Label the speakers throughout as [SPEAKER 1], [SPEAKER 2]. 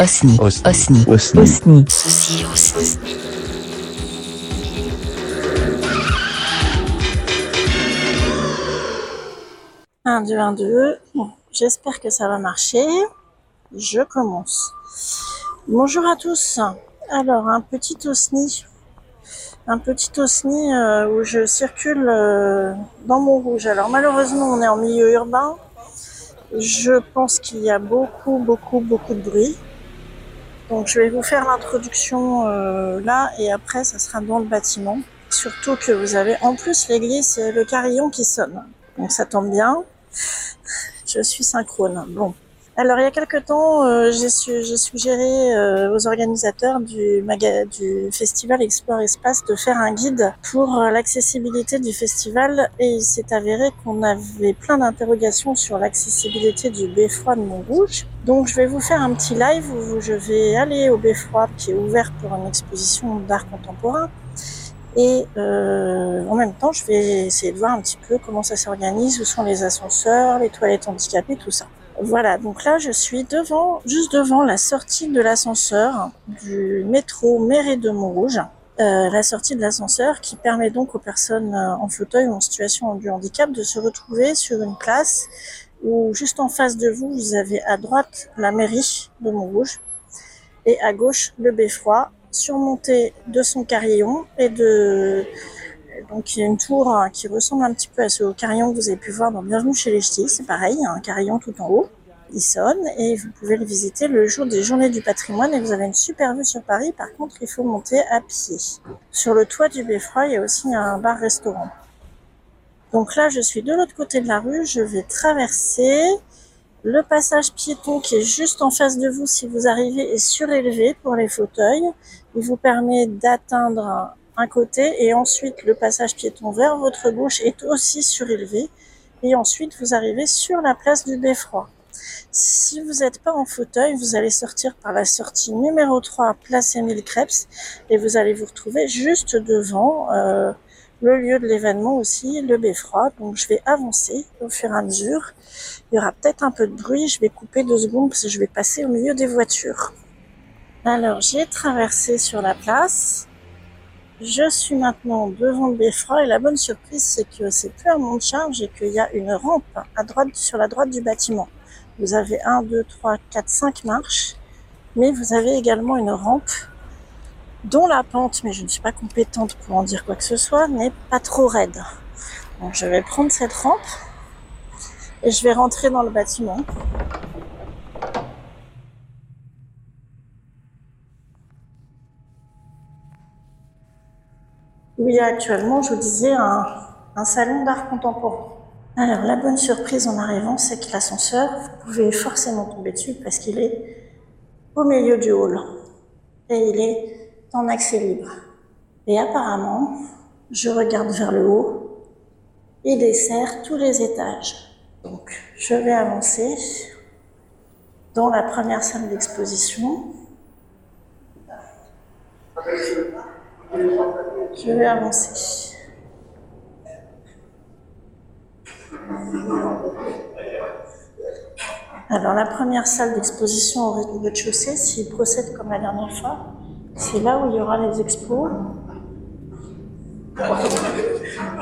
[SPEAKER 1] Osni.
[SPEAKER 2] Osni.
[SPEAKER 1] Osni.
[SPEAKER 2] Osni.
[SPEAKER 3] Un, deux, un, deux. Bon, j'espère que ça va marcher. Je commence. Bonjour à tous. Alors, un petit osni. Un petit osni euh, où je circule euh, dans mon rouge. Alors, malheureusement, on est en milieu urbain. Je pense qu'il y a beaucoup, beaucoup, beaucoup de bruit. Donc, je vais vous faire l'introduction euh, là et après, ça sera dans le bâtiment. Surtout que vous avez en plus l'église et le carillon qui sonne. Donc, ça tombe bien. Je suis synchrone. Bon. Alors, il y a quelque temps, euh, j'ai su- j'ai suggéré euh, aux organisateurs du, festival Explore Espace de faire un guide pour euh, l'accessibilité du festival et il s'est avéré qu'on avait plein d'interrogations sur l'accessibilité du Beffroi de Montrouge. Donc, je vais vous faire un petit live où je vais aller au Beffroi qui est ouvert pour une exposition d'art contemporain. Et en même temps, je vais essayer de voir un petit peu comment ça s'organise, où sont les ascenseurs, les toilettes handicapées, tout ça. Voilà, donc là, je suis devant, juste devant la sortie de l'ascenseur du métro Mairie de Montrouge. Euh, la sortie de l'ascenseur qui permet donc aux personnes euh, en fauteuil ou en situation de handicap de se retrouver sur une place où juste en face de vous, vous avez à droite la mairie de Montrouge et à gauche le beffroi surmonté de son carillon et de donc il y a une tour hein, qui ressemble un petit peu à ce carillon que vous avez pu voir dans Bienvenue chez les Ch'tis, c'est pareil, il y a un carillon tout en haut. Il sonne et vous pouvez le visiter le jour des journées du patrimoine et vous avez une super vue sur Paris. Par contre, il faut monter à pied. Sur le toit du Beffroi, il y a aussi un bar-restaurant. Donc là, je suis de l'autre côté de la rue, je vais traverser. Le passage piéton qui est juste en face de vous si vous arrivez est surélevé pour les fauteuils. Il vous permet d'atteindre un côté et ensuite le passage piéton vers votre gauche est aussi surélevé. Et ensuite vous arrivez sur la place du Beffroi. Si vous n'êtes pas en fauteuil, vous allez sortir par la sortie numéro 3, place Émile Krebs, et vous allez vous retrouver juste devant euh, le lieu de l'événement aussi, le Beffroi. Donc je vais avancer au fur et à mesure. Il y aura peut-être un peu de bruit, je vais couper deux secondes parce que je vais passer au milieu des voitures. Alors j'ai traversé sur la place. Je suis maintenant devant le Beffroi et la bonne surprise c'est que c'est plus à mon charge et qu'il y a une rampe à droite sur la droite du bâtiment. Vous avez 1, 2, 3, 4, 5 marches, mais vous avez également une rampe dont la pente, mais je ne suis pas compétente pour en dire quoi que ce soit, n'est pas trop raide. Donc je vais prendre cette rampe et je vais rentrer dans le bâtiment. Où il y a actuellement, je vous disais, un, un salon d'art contemporain. Alors, la bonne surprise en arrivant, c'est que l'ascenseur, vous pouvez forcément tomber dessus parce qu'il est au milieu du hall. Et il est en accès libre. Et apparemment, je regarde vers le haut, il dessert tous les étages. Donc, je vais avancer dans la première salle d'exposition. Je vais avancer. Alors, la première salle d'exposition au rez- au rez-de-chaussée, s'il procède comme la dernière fois, c'est là où il y aura les expos.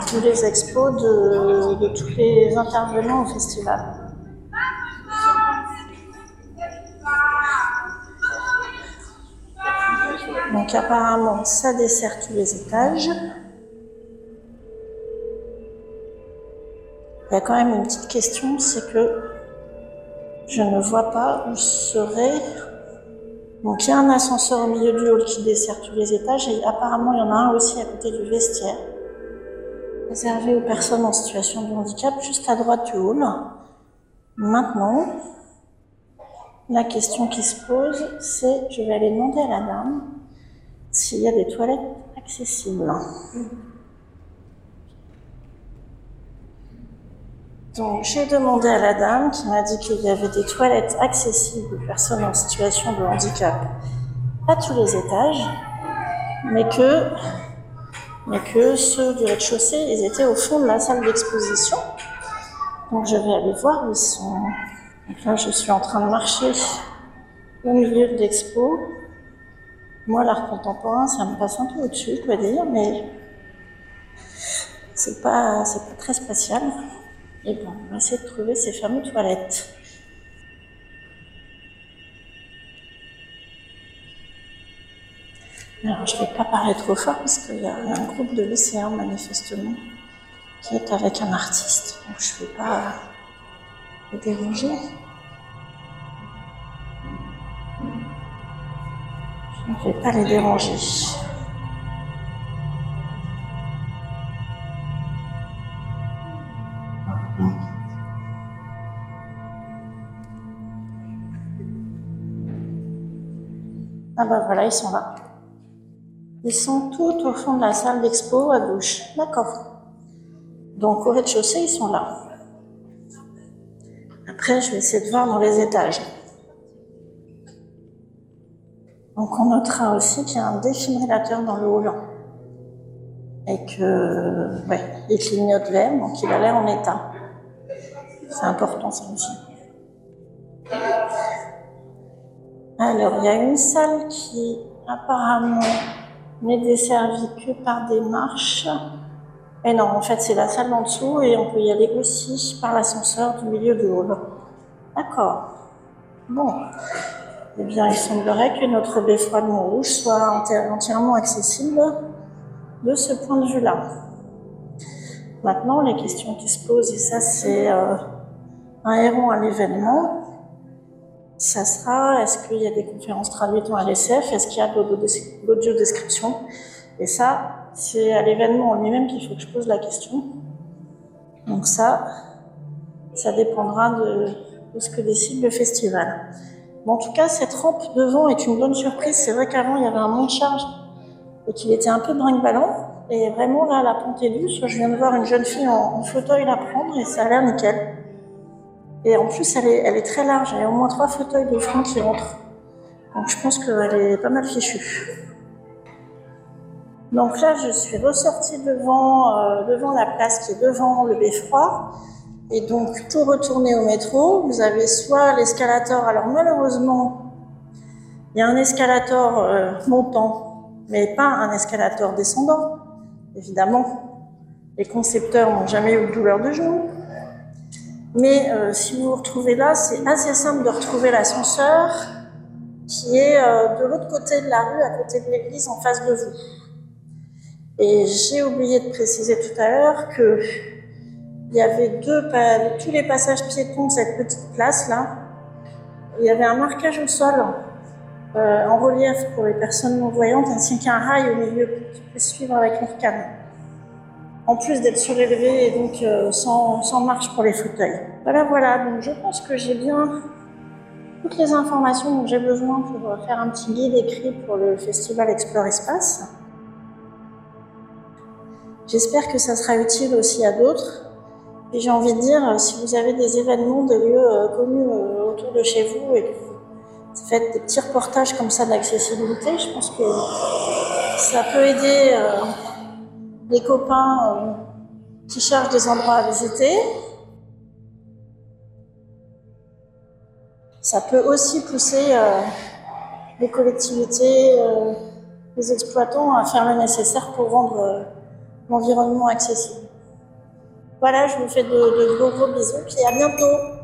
[SPEAKER 3] Tous les expos de tous les intervenants au festival. Apparemment, ça dessert tous les étages. Il y a quand même une petite question, c'est que je ne vois pas où serait. Donc il y a un ascenseur au milieu du hall qui dessert tous les étages et apparemment il y en a un aussi à côté du vestiaire, réservé aux personnes en situation de handicap, juste à droite du hall. Maintenant, la question qui se pose, c'est, je vais aller demander à la dame s'il y a des toilettes accessibles. Donc j'ai demandé à la dame qui m'a dit qu'il y avait des toilettes accessibles aux personnes en situation de handicap à tous les étages, mais que, mais que ceux du rez-de-chaussée, ils étaient au fond de la salle d'exposition. Donc je vais aller voir où ils sont. Donc là, je suis en train de marcher au milieu de l'expo. Moi, l'art contemporain, ça me passe un peu au-dessus, je dois dire, mais c'est pas, c'est pas très spatial. Et bon, on va essayer de trouver ces fameuses toilettes. Alors, je ne vais pas parler trop fort parce qu'il y a un groupe de lycéens, manifestement, qui est avec un artiste. Donc, je ne vais pas les déranger. Je ne vais pas les déranger. Ah bah voilà, ils sont là. Ils sont tout au fond de la salle d'expo à gauche. D'accord. Donc au rez-de-chaussée, ils sont là. Après, je vais essayer de voir dans les étages. Donc on notera aussi qu'il y a un défibrillateur dans le hall et que ouais, il clignote vert, donc il a l'air en état. C'est important ça aussi. Alors il y a une salle qui apparemment n'est desservie que par des marches. Et non, en fait c'est la salle en dessous et on peut y aller aussi par l'ascenseur du milieu du hall. D'accord. Bon. Eh bien, il semblerait que notre beffroi de Montrouge soit entièrement accessible de ce point de vue-là. Maintenant, les questions qui se posent, et ça c'est euh, un héron à l'événement, ça sera est-ce qu'il y a des conférences traduites en LSF, est-ce qu'il y a de l'audio-description Et ça, c'est à l'événement en lui-même qu'il faut que je pose la question. Donc ça, ça dépendra de, de ce que décide le festival en tout cas, cette rampe devant est une bonne surprise. C'est vrai qu'avant, il y avait un monte charge et qu'il était un peu brinque-ballant. Et vraiment, là, la pente est douce. Je viens de voir une jeune fille en, fauteuil la prendre et ça a l'air nickel. Et en plus, elle est, elle est très large. Il y a au moins trois fauteuils de front qui rentrent. Donc, je pense qu'elle est pas mal fichue. Donc là, je suis ressortie devant, euh, devant la place qui est devant le beffroi. Et donc, pour retourner au métro, vous avez soit l'escalator. Alors, malheureusement, il y a un escalator euh, montant, mais pas un escalator descendant. Évidemment, les concepteurs n'ont jamais eu de douleur de genou. Mais euh, si vous vous retrouvez là, c'est assez simple de retrouver l'ascenseur qui est euh, de l'autre côté de la rue, à côté de l'église, en face de vous. Et j'ai oublié de préciser tout à l'heure que il y avait deux, tous les passages piétons de cette petite place-là. Il y avait un marquage au sol euh, en relief pour les personnes non-voyantes ainsi qu'un rail au milieu pour qu'ils puissent suivre avec leur canne. En plus d'être surélevé et donc euh, sans, sans, marche pour les fauteuils. Voilà, voilà. Donc je pense que j'ai bien toutes les informations dont j'ai besoin pour euh, faire un petit guide écrit pour le festival Explore Espace. J'espère que ça sera utile aussi à d'autres. Et j'ai envie de dire, si vous avez des événements, des lieux euh, connus euh, autour de chez vous et que vous faites des petits reportages comme ça d'accessibilité, je pense que ça peut aider euh, les copains qui cherchent des endroits à visiter. Ça peut aussi pousser les collectivités, les exploitants à faire le nécessaire pour rendre l'environnement accessible. Voilà, je vous fais de, de gros bisous, puis à bientôt